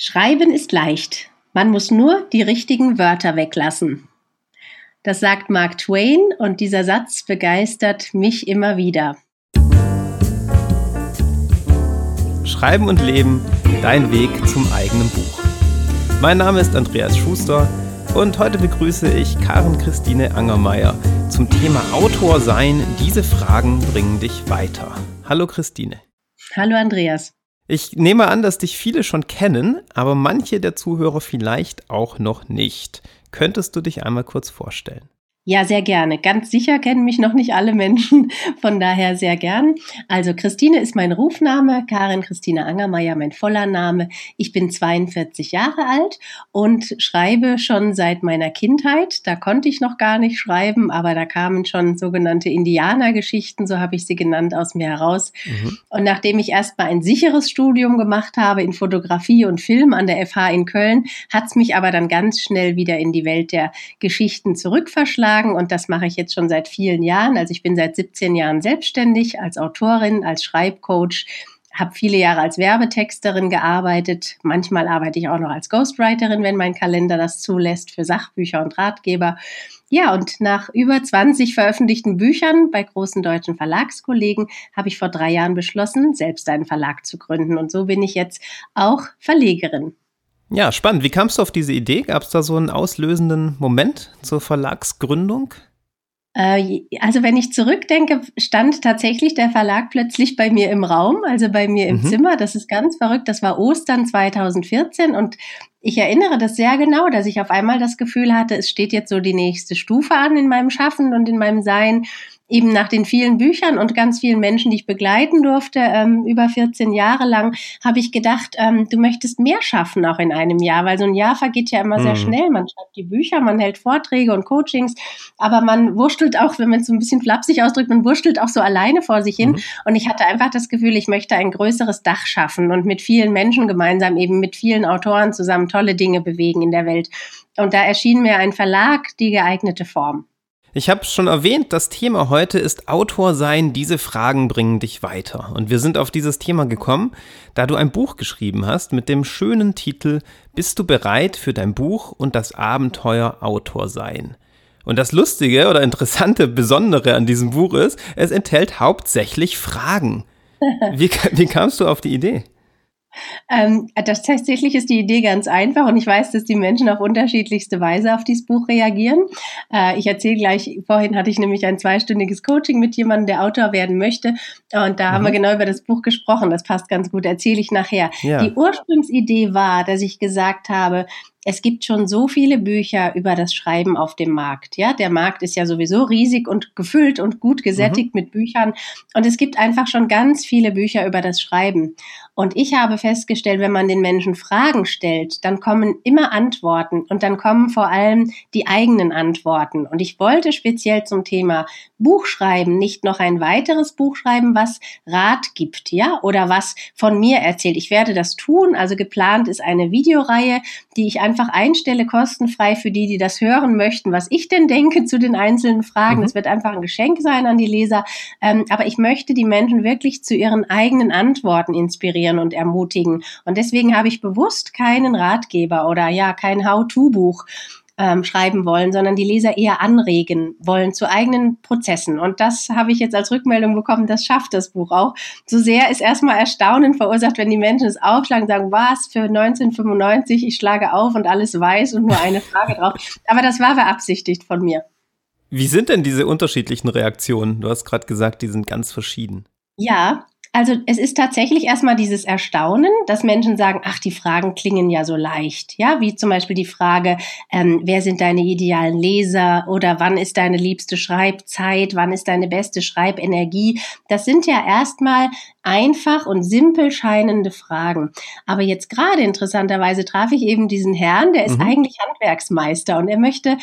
Schreiben ist leicht. Man muss nur die richtigen Wörter weglassen. Das sagt Mark Twain und dieser Satz begeistert mich immer wieder. Schreiben und Leben, dein Weg zum eigenen Buch. Mein Name ist Andreas Schuster und heute begrüße ich Karen Christine Angermeier zum Thema Autor sein. Diese Fragen bringen dich weiter. Hallo Christine. Hallo Andreas. Ich nehme an, dass dich viele schon kennen, aber manche der Zuhörer vielleicht auch noch nicht. Könntest du dich einmal kurz vorstellen? Ja, sehr gerne. Ganz sicher kennen mich noch nicht alle Menschen, von daher sehr gern. Also Christine ist mein Rufname, Karin Christine Angermeier mein voller Name. Ich bin 42 Jahre alt und schreibe schon seit meiner Kindheit. Da konnte ich noch gar nicht schreiben, aber da kamen schon sogenannte Indianergeschichten, so habe ich sie genannt, aus mir heraus. Mhm. Und nachdem ich erstmal ein sicheres Studium gemacht habe in Fotografie und Film an der FH in Köln, hat es mich aber dann ganz schnell wieder in die Welt der Geschichten zurückverschlagen sagen und das mache ich jetzt schon seit vielen Jahren. Also ich bin seit 17 Jahren selbstständig als Autorin, als Schreibcoach, habe viele Jahre als Werbetexterin gearbeitet. Manchmal arbeite ich auch noch als Ghostwriterin, wenn mein Kalender das zulässt, für Sachbücher und Ratgeber. Ja, und nach über 20 veröffentlichten Büchern bei großen deutschen Verlagskollegen habe ich vor drei Jahren beschlossen, selbst einen Verlag zu gründen. Und so bin ich jetzt auch Verlegerin. Ja, spannend. Wie kamst du auf diese Idee? Gab es da so einen auslösenden Moment zur Verlagsgründung? Äh, also wenn ich zurückdenke, stand tatsächlich der Verlag plötzlich bei mir im Raum, also bei mir im mhm. Zimmer. Das ist ganz verrückt. Das war Ostern 2014 und ich erinnere das sehr genau, dass ich auf einmal das Gefühl hatte, es steht jetzt so die nächste Stufe an in meinem Schaffen und in meinem Sein eben nach den vielen Büchern und ganz vielen Menschen, die ich begleiten durfte, ähm, über 14 Jahre lang, habe ich gedacht, ähm, du möchtest mehr schaffen auch in einem Jahr, weil so ein Jahr vergeht ja immer mhm. sehr schnell. Man schreibt die Bücher, man hält Vorträge und Coachings, aber man wurschtelt auch, wenn man es so ein bisschen flapsig ausdrückt, man wurschtelt auch so alleine vor sich hin. Mhm. Und ich hatte einfach das Gefühl, ich möchte ein größeres Dach schaffen und mit vielen Menschen gemeinsam eben mit vielen Autoren zusammen tolle Dinge bewegen in der Welt. Und da erschien mir ein Verlag die geeignete Form. Ich habe schon erwähnt, das Thema heute ist Autor sein, diese Fragen bringen dich weiter. Und wir sind auf dieses Thema gekommen, da du ein Buch geschrieben hast mit dem schönen Titel Bist du bereit für dein Buch und das Abenteuer Autor sein? Und das Lustige oder Interessante, Besondere an diesem Buch ist, es enthält hauptsächlich Fragen. Wie, wie kamst du auf die Idee? Ähm, das tatsächlich ist die Idee ganz einfach und ich weiß, dass die Menschen auf unterschiedlichste Weise auf dieses Buch reagieren. Äh, ich erzähle gleich, vorhin hatte ich nämlich ein zweistündiges Coaching mit jemandem, der Autor werden möchte und da mhm. haben wir mhm. genau über das Buch gesprochen. Das passt ganz gut, erzähle ich nachher. Ja. Die Ursprungsidee war, dass ich gesagt habe, es gibt schon so viele Bücher über das Schreiben auf dem Markt. Ja, der Markt ist ja sowieso riesig und gefüllt und gut gesättigt mhm. mit Büchern. Und es gibt einfach schon ganz viele Bücher über das Schreiben. Und ich habe festgestellt, wenn man den Menschen Fragen stellt, dann kommen immer Antworten und dann kommen vor allem die eigenen Antworten. Und ich wollte speziell zum Thema Buchschreiben nicht noch ein weiteres Buch schreiben, was Rat gibt, ja, oder was von mir erzählt. Ich werde das tun. Also geplant ist eine Videoreihe, die ich einfach einstelle, kostenfrei für die, die das hören möchten, was ich denn denke zu den einzelnen Fragen. Mhm. wird einfach ein Geschenk sein an die Leser. Ähm, aber ich möchte die Menschen wirklich zu ihren eigenen Antworten inspirieren und ermutigen. Und deswegen habe ich bewusst keinen Ratgeber oder ja, kein How-to-Buch ähm, schreiben wollen, sondern die Leser eher anregen wollen zu eigenen Prozessen. Und das habe ich jetzt als Rückmeldung bekommen, das schafft das Buch auch. So sehr ist erstmal Erstaunen verursacht, wenn die Menschen es aufschlagen und sagen, was für 1995, ich schlage auf und alles weiß und nur eine Frage drauf. Aber das war beabsichtigt von mir. Wie sind denn diese unterschiedlichen Reaktionen? Du hast gerade gesagt, die sind ganz verschieden. Ja, also es ist tatsächlich erstmal dieses Erstaunen, dass Menschen sagen, ach, die Fragen klingen ja so leicht. Ja, wie zum Beispiel die Frage, ähm, wer sind deine idealen Leser oder wann ist deine liebste Schreibzeit, wann ist deine beste Schreibenergie. Das sind ja erstmal einfach und simpel scheinende Fragen. Aber jetzt gerade interessanterweise traf ich eben diesen Herrn, der ist mhm. eigentlich Handwerksmeister und er möchte,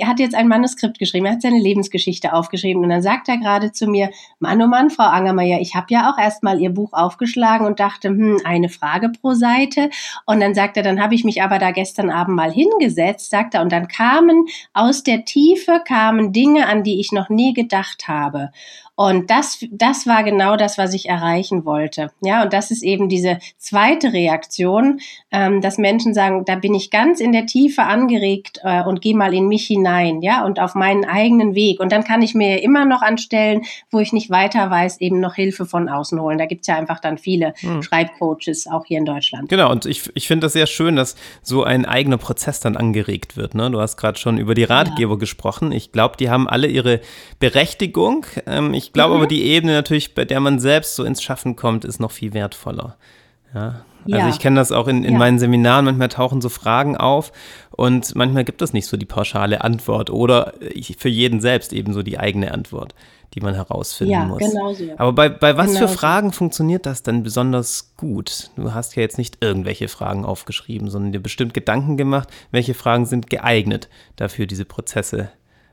er hat jetzt ein Manuskript geschrieben, er hat seine Lebensgeschichte aufgeschrieben und dann sagt er gerade zu mir, Mann, oh Mann, Frau Angermeier, ich habe ja auch erstmal Ihr Buch aufgeschlagen und dachte, hm, eine Frage pro Seite. Und dann sagt er, dann habe ich mich aber da gestern Abend mal hingesetzt, sagt er, und dann kamen aus der Tiefe kamen Dinge, an die ich noch nie gedacht habe. Und das, das war genau das, was ich erreichen wollte. Ja, und das ist eben diese zweite Reaktion, ähm, dass Menschen sagen, da bin ich ganz in der Tiefe angeregt äh, und gehe mal in mich hinein, ja, und auf meinen eigenen Weg. Und dann kann ich mir immer noch anstellen, wo ich nicht weiter weiß, eben noch Hilfe von außen holen. Da gibt's ja einfach dann viele hm. Schreibcoaches, auch hier in Deutschland. Genau, und ich, ich finde das sehr schön, dass so ein eigener Prozess dann angeregt wird. Ne? Du hast gerade schon über die Ratgeber ja. gesprochen. Ich glaube, die haben alle ihre Berechtigung. Ähm, ich glaube mhm. aber, die Ebene natürlich, bei der man selbst so ins Schaffen kommt, ist noch viel wertvoller. Ja. Also ja. ich kenne das auch in, in ja. meinen Seminaren, manchmal tauchen so Fragen auf und manchmal gibt es nicht so die pauschale Antwort oder für jeden selbst eben so die eigene Antwort, die man herausfinden ja, muss. Genau so. Aber bei, bei was genau für Fragen so. funktioniert das denn besonders gut? Du hast ja jetzt nicht irgendwelche Fragen aufgeschrieben, sondern dir bestimmt Gedanken gemacht, welche Fragen sind geeignet dafür, diese Prozesse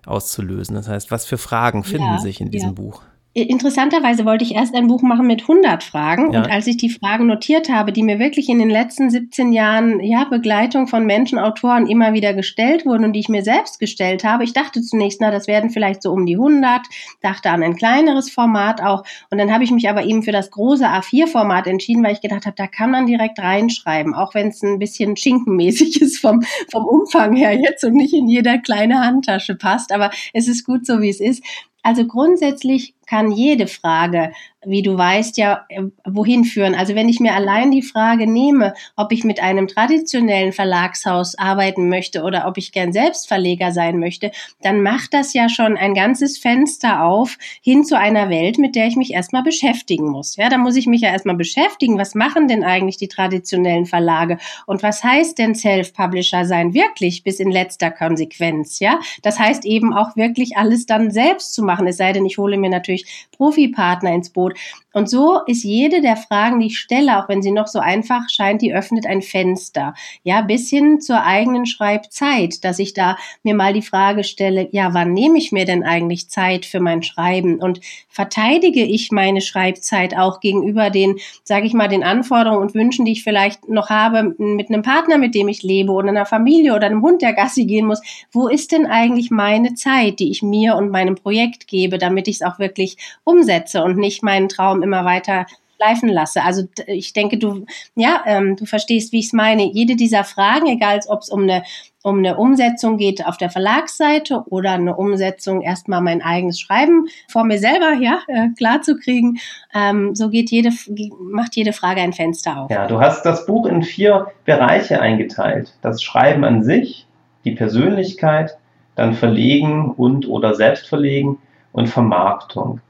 auszulösen. Das heißt, was für Fragen finden sich in diesem Buch? Interessanterweise wollte ich erst ein Buch machen mit 100 Fragen. Ja. Und als ich die Fragen notiert habe, die mir wirklich in den letzten 17 Jahren, ja, Begleitung von Menschen, Autoren immer wieder gestellt wurden und die ich mir selbst gestellt habe, ich dachte zunächst, na, das werden vielleicht so um die 100, dachte an ein kleineres Format auch. Und dann habe ich mich aber eben für das große A4-Format entschieden, weil ich gedacht habe, da kann man direkt reinschreiben, auch wenn es ein bisschen schinkenmäßig ist vom, vom Umfang her jetzt und nicht in jeder kleine Handtasche passt. Aber es ist gut so, wie es ist. Also grundsätzlich kann jede Frage wie du weißt, ja äh, wohin führen. Also wenn ich mir allein die Frage nehme, ob ich mit einem traditionellen Verlagshaus arbeiten möchte oder ob ich gern selbst Verleger sein möchte, dann macht das ja schon ein ganzes Fenster auf hin zu einer Welt, mit der ich mich erstmal beschäftigen muss. Ja, da muss ich mich ja erstmal beschäftigen. Was machen denn eigentlich die traditionellen Verlage? Und was heißt denn Self-Publisher sein wirklich bis in letzter Konsequenz? Ja, das heißt eben auch wirklich alles dann selbst zu machen. Es sei denn, ich hole mir natürlich Profipartner ins Boot. Und so ist jede der Fragen, die ich stelle, auch wenn sie noch so einfach scheint, die öffnet ein Fenster. Ja, bis hin zur eigenen Schreibzeit, dass ich da mir mal die Frage stelle, ja, wann nehme ich mir denn eigentlich Zeit für mein Schreiben? Und verteidige ich meine Schreibzeit auch gegenüber den, sage ich mal, den Anforderungen und Wünschen, die ich vielleicht noch habe mit einem Partner, mit dem ich lebe oder einer Familie oder einem Hund, der Gassi gehen muss? Wo ist denn eigentlich meine Zeit, die ich mir und meinem Projekt gebe, damit ich es auch wirklich umsetze und nicht meinen Traum immer weiter schleifen lasse. Also ich denke, du, ja, ähm, du verstehst, wie ich es meine. Jede dieser Fragen, egal ob es um eine, um eine Umsetzung geht auf der Verlagsseite oder eine Umsetzung erstmal mein eigenes Schreiben vor mir selber, ja, äh, klar zu kriegen, ähm, so geht jede, macht jede Frage ein Fenster auf. Ja, du hast das Buch in vier Bereiche eingeteilt. Das Schreiben an sich, die Persönlichkeit, dann Verlegen und oder Selbstverlegen und Vermarktung.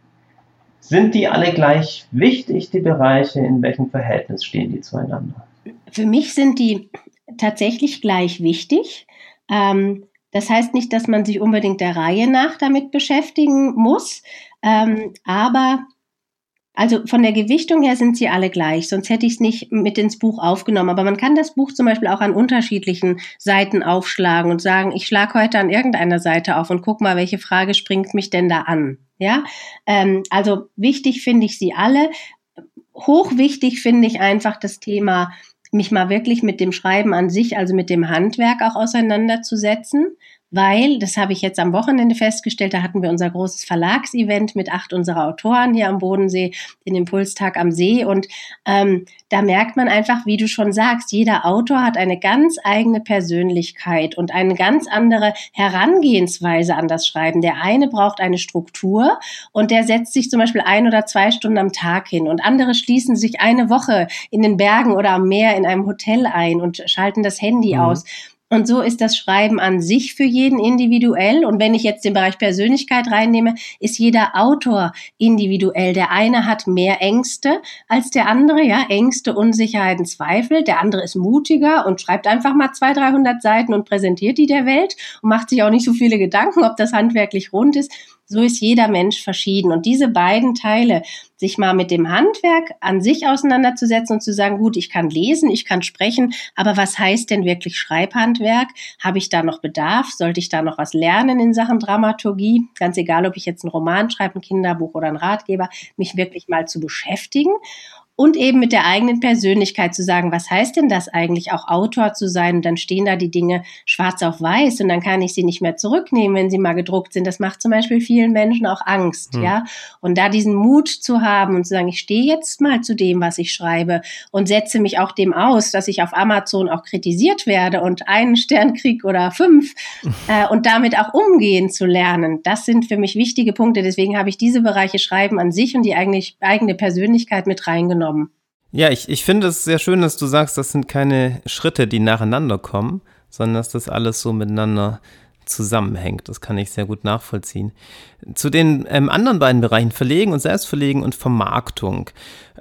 Sind die alle gleich wichtig, die Bereiche? In welchem Verhältnis stehen die zueinander? Für mich sind die tatsächlich gleich wichtig. Ähm, das heißt nicht, dass man sich unbedingt der Reihe nach damit beschäftigen muss, ähm, aber also von der Gewichtung her sind sie alle gleich, sonst hätte ich es nicht mit ins Buch aufgenommen. Aber man kann das Buch zum Beispiel auch an unterschiedlichen Seiten aufschlagen und sagen, ich schlage heute an irgendeiner Seite auf und guck mal, welche Frage springt mich denn da an. Ja, ähm, also wichtig finde ich sie alle. Hochwichtig finde ich einfach das Thema, mich mal wirklich mit dem Schreiben an sich, also mit dem Handwerk auch auseinanderzusetzen weil, das habe ich jetzt am Wochenende festgestellt, da hatten wir unser großes Verlagsevent mit acht unserer Autoren hier am Bodensee, den Impulstag am See. Und ähm, da merkt man einfach, wie du schon sagst, jeder Autor hat eine ganz eigene Persönlichkeit und eine ganz andere Herangehensweise an das Schreiben. Der eine braucht eine Struktur und der setzt sich zum Beispiel ein oder zwei Stunden am Tag hin und andere schließen sich eine Woche in den Bergen oder am Meer in einem Hotel ein und schalten das Handy mhm. aus. Und so ist das Schreiben an sich für jeden individuell. Und wenn ich jetzt den Bereich Persönlichkeit reinnehme, ist jeder Autor individuell. Der eine hat mehr Ängste als der andere, ja, Ängste, Unsicherheiten, Zweifel. Der andere ist mutiger und schreibt einfach mal 200, 300 Seiten und präsentiert die der Welt und macht sich auch nicht so viele Gedanken, ob das handwerklich rund ist. So ist jeder Mensch verschieden. Und diese beiden Teile, sich mal mit dem Handwerk an sich auseinanderzusetzen und zu sagen, gut, ich kann lesen, ich kann sprechen, aber was heißt denn wirklich Schreibhandwerk? Habe ich da noch Bedarf? Sollte ich da noch was lernen in Sachen Dramaturgie? Ganz egal, ob ich jetzt einen Roman schreibe, ein Kinderbuch oder ein Ratgeber, mich wirklich mal zu beschäftigen und eben mit der eigenen Persönlichkeit zu sagen, was heißt denn das eigentlich, auch Autor zu sein? Und dann stehen da die Dinge schwarz auf weiß und dann kann ich sie nicht mehr zurücknehmen, wenn sie mal gedruckt sind. Das macht zum Beispiel vielen Menschen auch Angst, hm. ja. Und da diesen Mut zu haben und zu sagen, ich stehe jetzt mal zu dem, was ich schreibe und setze mich auch dem aus, dass ich auf Amazon auch kritisiert werde und einen Stern krieg oder fünf äh, und damit auch umgehen zu lernen. Das sind für mich wichtige Punkte. Deswegen habe ich diese Bereiche Schreiben an sich und die eigene, eigene Persönlichkeit mit reingenommen. Ja, ich, ich finde es sehr schön, dass du sagst, das sind keine Schritte, die nacheinander kommen, sondern dass das alles so miteinander zusammenhängt. Das kann ich sehr gut nachvollziehen. Zu den ähm, anderen beiden Bereichen, Verlegen und Selbstverlegen und Vermarktung.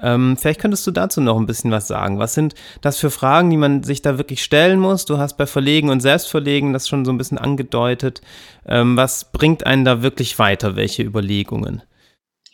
Ähm, vielleicht könntest du dazu noch ein bisschen was sagen. Was sind das für Fragen, die man sich da wirklich stellen muss? Du hast bei Verlegen und Selbstverlegen das schon so ein bisschen angedeutet. Ähm, was bringt einen da wirklich weiter? Welche Überlegungen?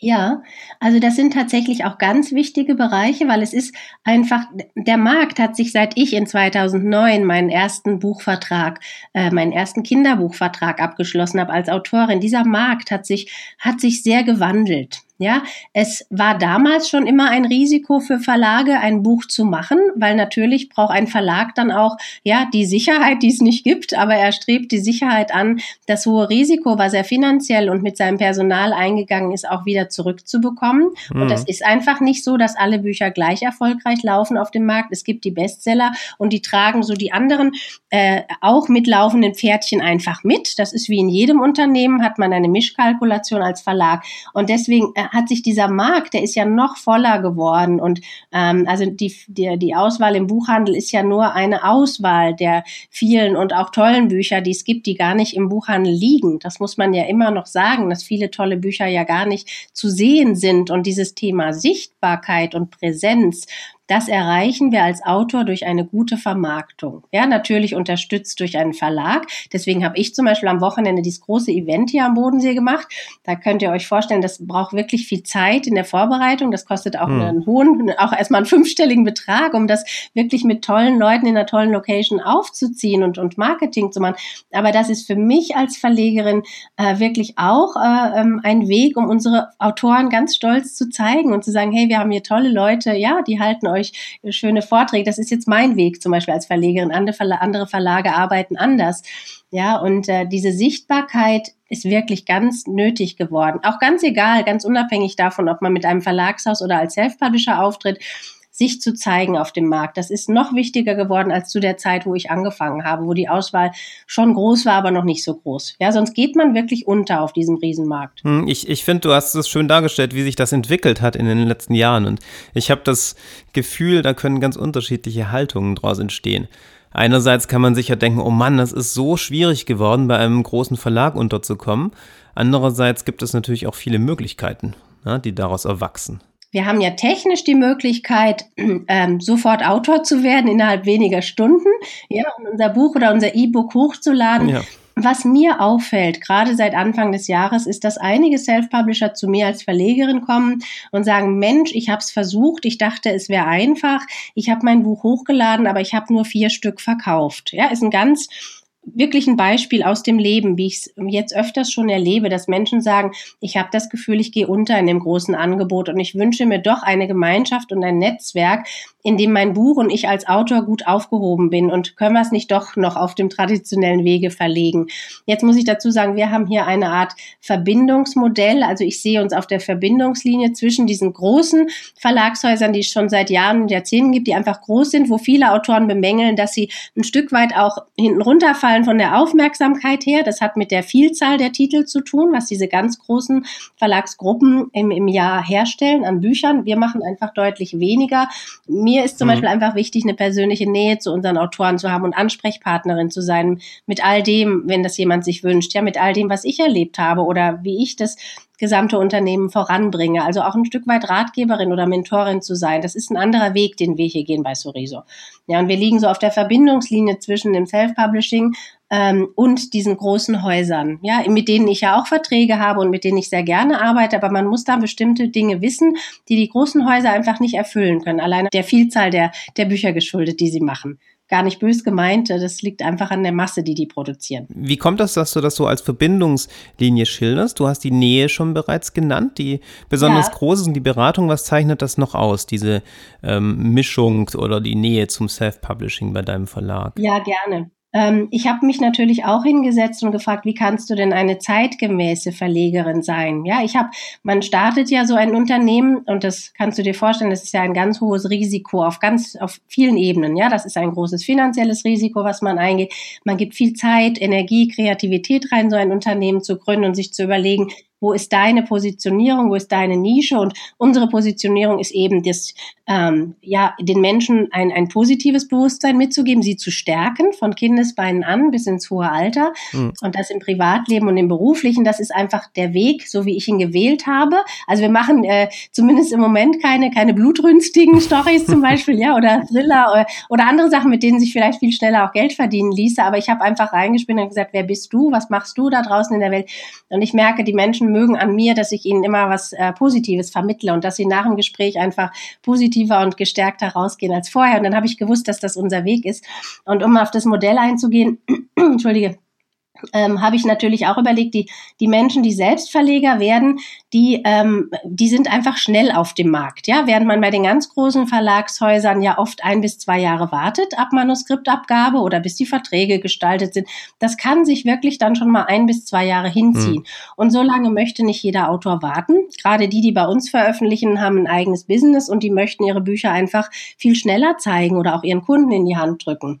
Ja, also das sind tatsächlich auch ganz wichtige Bereiche, weil es ist einfach, der Markt hat sich seit ich in 2009 meinen ersten Buchvertrag, äh, meinen ersten Kinderbuchvertrag abgeschlossen habe als Autorin, dieser Markt hat sich, hat sich sehr gewandelt. Ja, es war damals schon immer ein Risiko für Verlage, ein Buch zu machen, weil natürlich braucht ein Verlag dann auch, ja, die Sicherheit, die es nicht gibt, aber er strebt die Sicherheit an, das hohe Risiko, was er finanziell und mit seinem Personal eingegangen ist, auch wieder zurückzubekommen. Mhm. Und das ist einfach nicht so, dass alle Bücher gleich erfolgreich laufen auf dem Markt. Es gibt die Bestseller und die tragen so die anderen äh, auch mitlaufenden Pferdchen einfach mit. Das ist wie in jedem Unternehmen, hat man eine Mischkalkulation als Verlag. Und deswegen äh, hat sich dieser Markt, der ist ja noch voller geworden. Und ähm, also die, die, die Auswahl im Buchhandel ist ja nur eine Auswahl der vielen und auch tollen Bücher, die es gibt, die gar nicht im Buchhandel liegen. Das muss man ja immer noch sagen, dass viele tolle Bücher ja gar nicht zu sehen sind. Und dieses Thema Sichtbarkeit und Präsenz, das erreichen wir als Autor durch eine gute Vermarktung. Ja, natürlich unterstützt durch einen Verlag. Deswegen habe ich zum Beispiel am Wochenende dieses große Event hier am Bodensee gemacht. Da könnt ihr euch vorstellen, das braucht wirklich viel Zeit in der Vorbereitung. Das kostet auch hm. einen hohen, auch erstmal einen fünfstelligen Betrag, um das wirklich mit tollen Leuten in einer tollen Location aufzuziehen und, und Marketing zu machen. Aber das ist für mich als Verlegerin äh, wirklich auch äh, ähm, ein Weg, um unsere Autoren ganz stolz zu zeigen und zu sagen, hey, wir haben hier tolle Leute, ja, die halten euch schöne Vorträge. Das ist jetzt mein Weg zum Beispiel als Verlegerin. Andere, Verla andere Verlage arbeiten anders. Ja, und äh, diese Sichtbarkeit ist wirklich ganz nötig geworden. Auch ganz egal, ganz unabhängig davon, ob man mit einem Verlagshaus oder als Self-Publisher auftritt sich zu zeigen auf dem Markt. Das ist noch wichtiger geworden als zu der Zeit, wo ich angefangen habe, wo die Auswahl schon groß war, aber noch nicht so groß. Ja, sonst geht man wirklich unter auf diesem Riesenmarkt. Hm, ich, ich finde, du hast es schön dargestellt, wie sich das entwickelt hat in den letzten Jahren. Und ich habe das Gefühl, da können ganz unterschiedliche Haltungen draus entstehen. Einerseits kann man sich ja denken, oh Mann, das ist so schwierig geworden, bei einem großen Verlag unterzukommen. Andererseits gibt es natürlich auch viele Möglichkeiten, die daraus erwachsen. Wir haben ja technisch die Möglichkeit, ähm, sofort Autor zu werden innerhalb weniger Stunden, ja, und unser Buch oder unser E-Book hochzuladen. Ja. Was mir auffällt, gerade seit Anfang des Jahres, ist, dass einige Self-Publisher zu mir als Verlegerin kommen und sagen, Mensch, ich habe es versucht, ich dachte, es wäre einfach, ich habe mein Buch hochgeladen, aber ich habe nur vier Stück verkauft. Ja, ist ein ganz wirklich ein Beispiel aus dem Leben, wie ich es jetzt öfters schon erlebe, dass Menschen sagen, ich habe das Gefühl, ich gehe unter in dem großen Angebot und ich wünsche mir doch eine Gemeinschaft und ein Netzwerk, in dem mein Buch und ich als Autor gut aufgehoben bin und können wir es nicht doch noch auf dem traditionellen Wege verlegen. Jetzt muss ich dazu sagen, wir haben hier eine Art Verbindungsmodell, also ich sehe uns auf der Verbindungslinie zwischen diesen großen Verlagshäusern, die es schon seit Jahren und Jahrzehnten gibt, die einfach groß sind, wo viele Autoren bemängeln, dass sie ein Stück weit auch hinten runterfallen Zahlen von der Aufmerksamkeit her. Das hat mit der Vielzahl der Titel zu tun, was diese ganz großen Verlagsgruppen im, im Jahr herstellen an Büchern. Wir machen einfach deutlich weniger. Mir ist zum mhm. Beispiel einfach wichtig, eine persönliche Nähe zu unseren Autoren zu haben und Ansprechpartnerin zu sein mit all dem, wenn das jemand sich wünscht, ja, mit all dem, was ich erlebt habe oder wie ich das gesamte Unternehmen voranbringe. Also auch ein Stück weit Ratgeberin oder Mentorin zu sein. Das ist ein anderer Weg, den wir hier gehen bei Soriso. Ja, und wir liegen so auf der Verbindungslinie zwischen dem Self-Publishing ähm, und diesen großen Häusern, ja, mit denen ich ja auch Verträge habe und mit denen ich sehr gerne arbeite, aber man muss da bestimmte Dinge wissen, die die großen Häuser einfach nicht erfüllen können, alleine der Vielzahl der, der Bücher geschuldet, die sie machen. Gar nicht bös gemeint. Das liegt einfach an der Masse, die die produzieren. Wie kommt das, dass du das so als Verbindungslinie schilderst? Du hast die Nähe schon bereits genannt, die besonders ja. groß ist und die Beratung. Was zeichnet das noch aus, diese ähm, Mischung oder die Nähe zum Self-Publishing bei deinem Verlag? Ja, gerne. Ähm, ich habe mich natürlich auch hingesetzt und gefragt, wie kannst du denn eine zeitgemäße Verlegerin sein? Ja, ich habe, man startet ja so ein Unternehmen und das kannst du dir vorstellen, das ist ja ein ganz hohes Risiko auf ganz, auf vielen Ebenen. Ja, das ist ein großes finanzielles Risiko, was man eingeht. Man gibt viel Zeit, Energie, Kreativität rein, so ein Unternehmen zu gründen und sich zu überlegen, wo ist deine Positionierung, wo ist deine Nische und unsere Positionierung ist eben das, ähm, ja, den Menschen ein, ein positives Bewusstsein mitzugeben, sie zu stärken von Kindesbeinen an bis ins hohe Alter mhm. und das im Privatleben und im beruflichen, das ist einfach der Weg, so wie ich ihn gewählt habe. Also wir machen äh, zumindest im Moment keine, keine blutrünstigen Stories zum Beispiel, ja, oder Thriller oder, oder andere Sachen, mit denen sich vielleicht viel schneller auch Geld verdienen ließe, aber ich habe einfach reingespinnt und gesagt, wer bist du, was machst du da draußen in der Welt? Und ich merke, die Menschen mögen an mir, dass ich ihnen immer was äh, Positives vermittle und dass sie nach dem Gespräch einfach positiver und gestärkter rausgehen als vorher. Und dann habe ich gewusst, dass das unser Weg ist. Und um auf das Modell einzugehen, entschuldige, ähm, habe ich natürlich auch überlegt, die, die Menschen, die Selbstverleger werden, die, ähm, die sind einfach schnell auf dem Markt. Ja, während man bei den ganz großen Verlagshäusern ja oft ein bis zwei Jahre wartet ab Manuskriptabgabe oder bis die Verträge gestaltet sind. Das kann sich wirklich dann schon mal ein bis zwei Jahre hinziehen. Mhm. Und so lange möchte nicht jeder Autor warten. Gerade die, die bei uns veröffentlichen, haben ein eigenes Business und die möchten ihre Bücher einfach viel schneller zeigen oder auch ihren Kunden in die Hand drücken.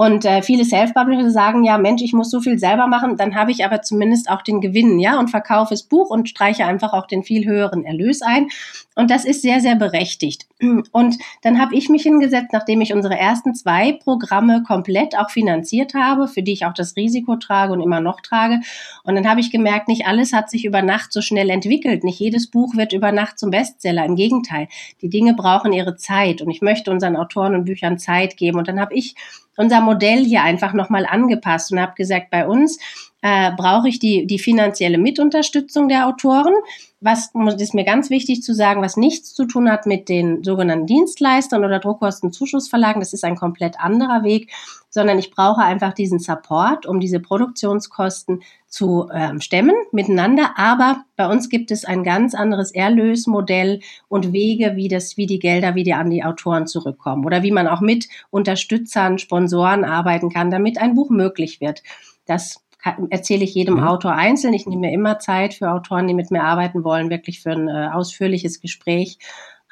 Und äh, viele Self-Publisher sagen ja, Mensch, ich muss so viel selber machen, dann habe ich aber zumindest auch den Gewinn, ja, und verkaufe das Buch und streiche einfach auch den viel höheren Erlös ein. Und das ist sehr, sehr berechtigt. Und dann habe ich mich hingesetzt, nachdem ich unsere ersten zwei Programme komplett auch finanziert habe, für die ich auch das Risiko trage und immer noch trage. Und dann habe ich gemerkt, nicht alles hat sich über Nacht so schnell entwickelt. Nicht jedes Buch wird über Nacht zum Bestseller. Im Gegenteil, die Dinge brauchen ihre Zeit. Und ich möchte unseren Autoren und Büchern Zeit geben. Und dann habe ich unser Modell hier einfach nochmal angepasst und habe gesagt, bei uns äh, brauche ich die, die finanzielle Mitunterstützung der Autoren. Was ist mir ganz wichtig zu sagen, was nichts zu tun hat mit den sogenannten Dienstleistern oder Druckkostenzuschussverlagen. Das ist ein komplett anderer Weg, sondern ich brauche einfach diesen Support, um diese Produktionskosten zu ähm, stemmen miteinander. Aber bei uns gibt es ein ganz anderes Erlösmodell und Wege, wie das, wie die Gelder wieder an die Autoren zurückkommen oder wie man auch mit Unterstützern, Sponsoren arbeiten kann, damit ein Buch möglich wird. Das erzähle ich jedem mhm. Autor einzeln. Ich nehme mir immer Zeit für Autoren, die mit mir arbeiten wollen, wirklich für ein äh, ausführliches Gespräch.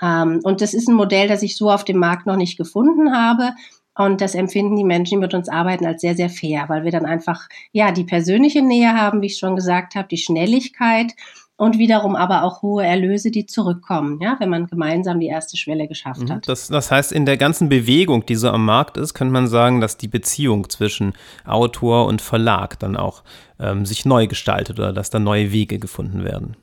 Ähm, und das ist ein Modell, das ich so auf dem Markt noch nicht gefunden habe. Und das empfinden die Menschen, die mit uns arbeiten, als sehr, sehr fair, weil wir dann einfach, ja, die persönliche Nähe haben, wie ich schon gesagt habe, die Schnelligkeit und wiederum aber auch hohe Erlöse, die zurückkommen, ja, wenn man gemeinsam die erste Schwelle geschafft mhm. hat. Das, das heißt, in der ganzen Bewegung, die so am Markt ist, könnte man sagen, dass die Beziehung zwischen Autor und Verlag dann auch ähm, sich neu gestaltet oder dass da neue Wege gefunden werden.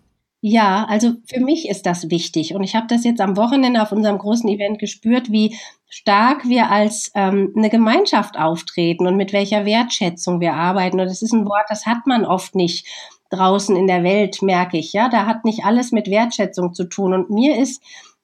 Ja, also für mich ist das wichtig und ich habe das jetzt am Wochenende auf unserem großen Event gespürt, wie stark wir als ähm, eine Gemeinschaft auftreten und mit welcher Wertschätzung wir arbeiten. Und das ist ein Wort, das hat man oft nicht draußen in der Welt, merke ich. Ja, da hat nicht alles mit Wertschätzung zu tun. Und mir ist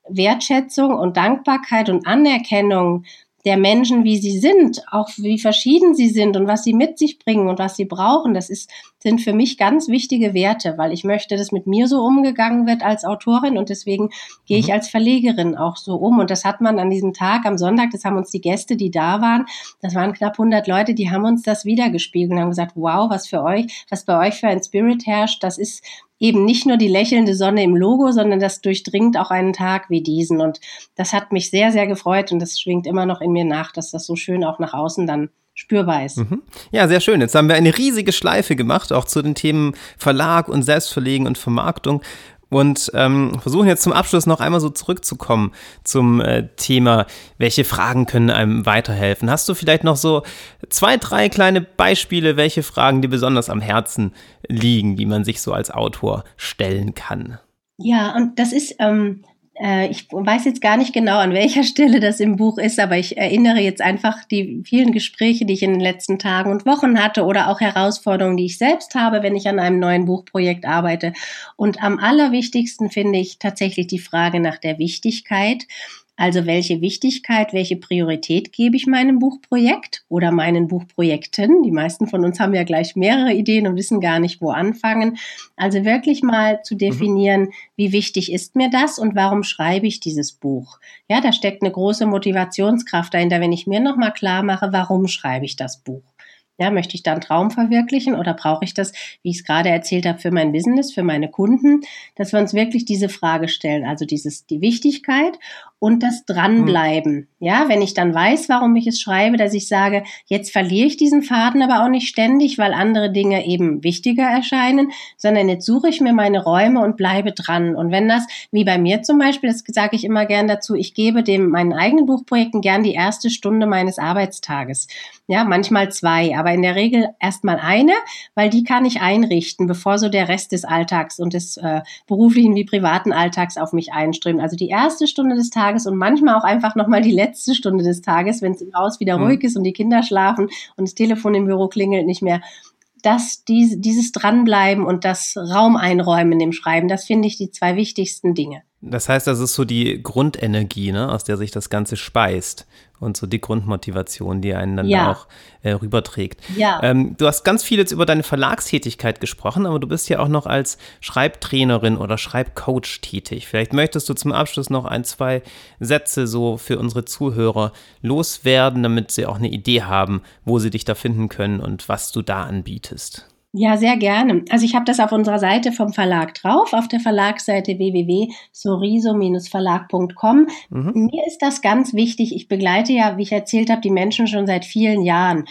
Wertschätzung und Dankbarkeit und Anerkennung der Menschen, wie sie sind, auch wie verschieden sie sind und was sie mit sich bringen und was sie brauchen, das ist, sind für mich ganz wichtige Werte, weil ich möchte, dass mit mir so umgegangen wird als Autorin und deswegen gehe ich mhm. als Verlegerin auch so um. Und das hat man an diesem Tag, am Sonntag, das haben uns die Gäste, die da waren, das waren knapp 100 Leute, die haben uns das wiedergespiegelt und haben gesagt, wow, was für euch, was bei euch für ein Spirit herrscht, das ist eben nicht nur die lächelnde Sonne im Logo, sondern das durchdringt auch einen Tag wie diesen. Und das hat mich sehr, sehr gefreut und das schwingt immer noch in mir nach, dass das so schön auch nach außen dann spürbar ist. Mhm. Ja, sehr schön. Jetzt haben wir eine riesige Schleife gemacht, auch zu den Themen Verlag und Selbstverlegen und Vermarktung. Und ähm, versuchen jetzt zum Abschluss noch einmal so zurückzukommen zum äh, Thema, welche Fragen können einem weiterhelfen. Hast du vielleicht noch so zwei, drei kleine Beispiele, welche Fragen dir besonders am Herzen liegen, die man sich so als Autor stellen kann? Ja, und das ist ähm, äh, ich weiß jetzt gar nicht genau, an welcher Stelle das im Buch ist, aber ich erinnere jetzt einfach die vielen Gespräche, die ich in den letzten Tagen und Wochen hatte oder auch Herausforderungen, die ich selbst habe, wenn ich an einem neuen Buchprojekt arbeite. Und am allerwichtigsten finde ich tatsächlich die Frage nach der Wichtigkeit Also welche Wichtigkeit, welche Priorität gebe ich meinem Buchprojekt oder meinen Buchprojekten? Die meisten von uns haben ja gleich mehrere Ideen und wissen gar nicht, wo anfangen. Also wirklich mal zu mhm. definieren, mhm. wie wichtig ist mir das und warum schreibe ich dieses Buch? Ja, da steckt eine große Motivationskraft dahinter, wenn ich mir nochmal klar mache, warum schreibe ich das Buch? Ja, möchte ich da einen Traum verwirklichen oder brauche ich das, wie ich es gerade erzählt habe, für mein Business, für meine Kunden? Dass wir uns wirklich diese Frage stellen, also dieses, die Wichtigkeit und das Dranbleiben. Mhm. Ja, wenn ich dann weiß, warum ich es schreibe, dass ich sage, jetzt verliere ich diesen Faden aber auch nicht ständig, weil andere Dinge eben wichtiger erscheinen, sondern jetzt suche ich mir meine Räume und bleibe dran. Und wenn das, wie bei mir zum Beispiel, das sage ich immer gern dazu, ich gebe dem meinen eigenen Buchprojekten gern die erste Stunde meines Arbeitstages. Ja, manchmal zwei, aber in der Regel erstmal eine, weil die kann ich einrichten, bevor so der Rest des Alltags und des äh, beruflichen wie privaten Alltags auf mich einströmt. Also die erste Stunde des Tages und manchmal auch einfach nochmal die letzte Stunde des Tages, wenn es im Haus wieder mhm. ruhig ist und die Kinder schlafen und das Telefon im Büro klingelt nicht mehr. Das, diese, dieses Dranbleiben und das Raum einräumen im Schreiben, das finde ich die zwei wichtigsten Dinge. Das heißt, das ist so die Grundenergie, ne, aus der sich das Ganze speist und so die Grundmotivation, die einen dann ja. auch äh, rüberträgt. Ja. Ähm, du hast ganz viel jetzt über deine Verlagstätigkeit gesprochen, aber du bist ja auch noch als Schreibtrainerin oder Schreibcoach tätig. Vielleicht möchtest du zum Abschluss noch ein, zwei Sätze so für unsere Zuhörer loswerden, damit sie auch eine Idee haben, wo sie dich da finden können und was du da anbietest. Ja, sehr gerne. Also ich habe das auf unserer Seite vom Verlag drauf, auf der Verlagsseite www.soriso-verlag.com. Mhm. Mir ist das ganz wichtig. Ich begleite ja, wie ich erzählt habe, die Menschen schon seit vielen Jahren.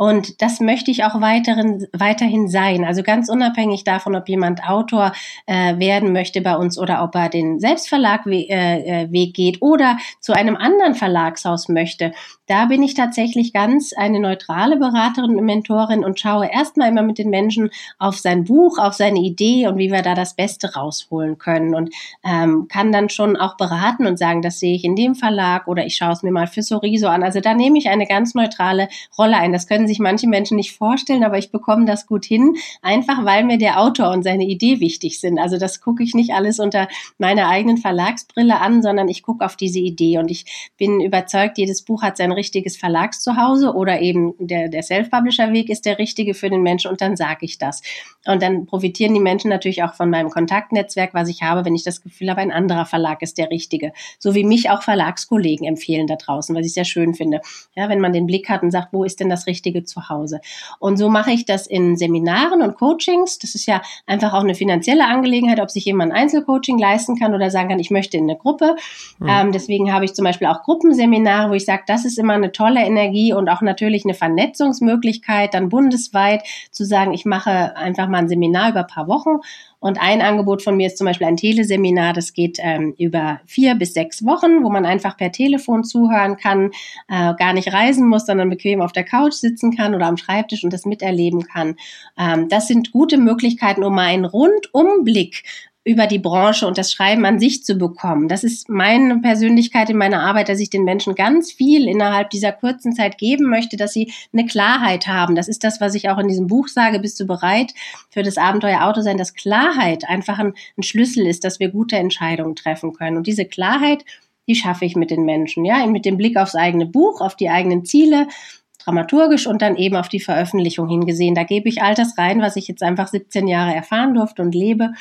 Und das möchte ich auch weiteren, weiterhin sein. Also ganz unabhängig davon, ob jemand Autor äh, werden möchte bei uns oder ob er den Selbstverlag we äh, äh Weg geht oder zu einem anderen Verlagshaus möchte. Da bin ich tatsächlich ganz eine neutrale Beraterin und Mentorin und schaue erstmal immer mit den Menschen auf sein Buch, auf seine Idee und wie wir da das Beste rausholen können und ähm, kann dann schon auch beraten und sagen, das sehe ich in dem Verlag oder ich schaue es mir mal für Soriso an. Also da nehme ich eine ganz neutrale Rolle ein. Das können sich manche Menschen nicht vorstellen, aber ich bekomme das gut hin, einfach weil mir der Autor und seine Idee wichtig sind. Also das gucke ich nicht alles unter meiner eigenen Verlagsbrille an, sondern ich gucke auf diese Idee und ich bin überzeugt, jedes Buch hat sein richtiges Verlagszuhause oder eben der, der Self-Publisher-Weg ist der richtige für den Menschen und dann sage ich das. Und dann profitieren die Menschen natürlich auch von meinem Kontaktnetzwerk, was ich habe, wenn ich das Gefühl habe, ein anderer Verlag ist der richtige. So wie mich auch Verlagskollegen empfehlen da draußen, was ich sehr schön finde. Ja, wenn man den Blick hat und sagt, wo ist denn das Richtige Richtige zu Hause. Und so mache ich das in Seminaren und Coachings. Das ist ja einfach auch eine finanzielle Angelegenheit, ob sich jemand ein Einzelcoaching leisten kann oder sagen kann, ich möchte in eine Gruppe. Mhm. Ähm, deswegen habe ich zum Beispiel auch Gruppenseminare, wo ich sage, das ist immer eine tolle Energie und auch natürlich eine Vernetzungsmöglichkeit, dann bundesweit zu sagen, ich mache einfach mal ein Seminar über ein paar Wochen und ein Angebot von mir ist zum Beispiel ein Teleseminar, das geht ähm, über vier bis sechs Wochen, wo man einfach per Telefon zuhören kann, äh, gar nicht reisen muss, sondern bequem auf der Couch sitzen kann oder am Schreibtisch und das miterleben kann. Ähm, das sind gute Möglichkeiten, um mal einen Rundumblick über die Branche und das Schreiben an sich zu bekommen. Das ist meine Persönlichkeit in meiner Arbeit, dass ich den Menschen ganz viel innerhalb dieser kurzen Zeit geben möchte, dass sie eine Klarheit haben. Das ist das, was ich auch in diesem Buch sage. Bist du bereit für das Abenteuer Auto sein, dass Klarheit einfach ein, ein Schlüssel ist, dass wir gute Entscheidungen treffen können. Und diese Klarheit, die schaffe ich mit den Menschen, ja, mit dem Blick aufs eigene Buch, auf die eigenen Ziele, dramaturgisch und dann eben auf die Veröffentlichung hingesehen. Da gebe ich all das rein, was ich jetzt einfach 17 Jahre erfahren durfte und lebe.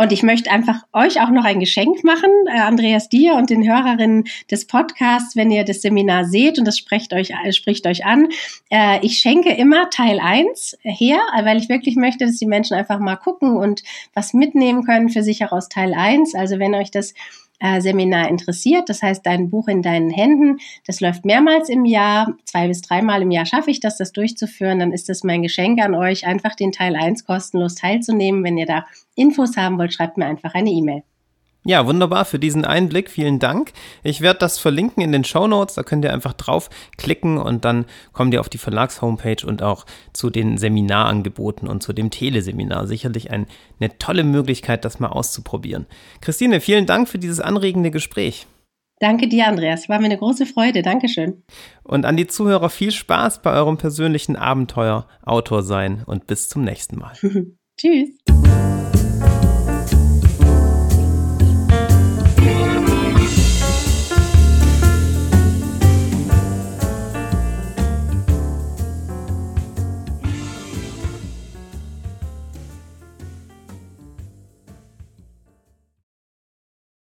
Und ich möchte einfach euch auch noch ein Geschenk machen, äh, Andreas dir und den Hörerinnen des Podcasts, wenn ihr das Seminar seht und das spricht euch, äh, spricht euch an. Äh, ich schenke immer Teil 1 her, weil ich wirklich möchte, dass die Menschen einfach mal gucken und was mitnehmen können für sich auch aus Teil 1. Also wenn euch das Seminar interessiert. Das heißt, dein Buch in deinen Händen, das läuft mehrmals im Jahr, zwei bis dreimal im Jahr schaffe ich das, das durchzuführen. Dann ist das mein Geschenk an euch, einfach den Teil 1 kostenlos teilzunehmen. Wenn ihr da Infos haben wollt, schreibt mir einfach eine E-Mail. Ja, wunderbar für diesen Einblick. Vielen Dank. Ich werde das verlinken in den Show Notes. Da könnt ihr einfach draufklicken und dann kommt ihr auf die Verlagshomepage und auch zu den Seminarangeboten und zu dem Teleseminar. Sicherlich ein, eine tolle Möglichkeit, das mal auszuprobieren. Christine, vielen Dank für dieses anregende Gespräch. Danke dir, Andreas. War mir eine große Freude. Dankeschön. Und an die Zuhörer viel Spaß bei eurem persönlichen Abenteuer Autor sein und bis zum nächsten Mal. Tschüss.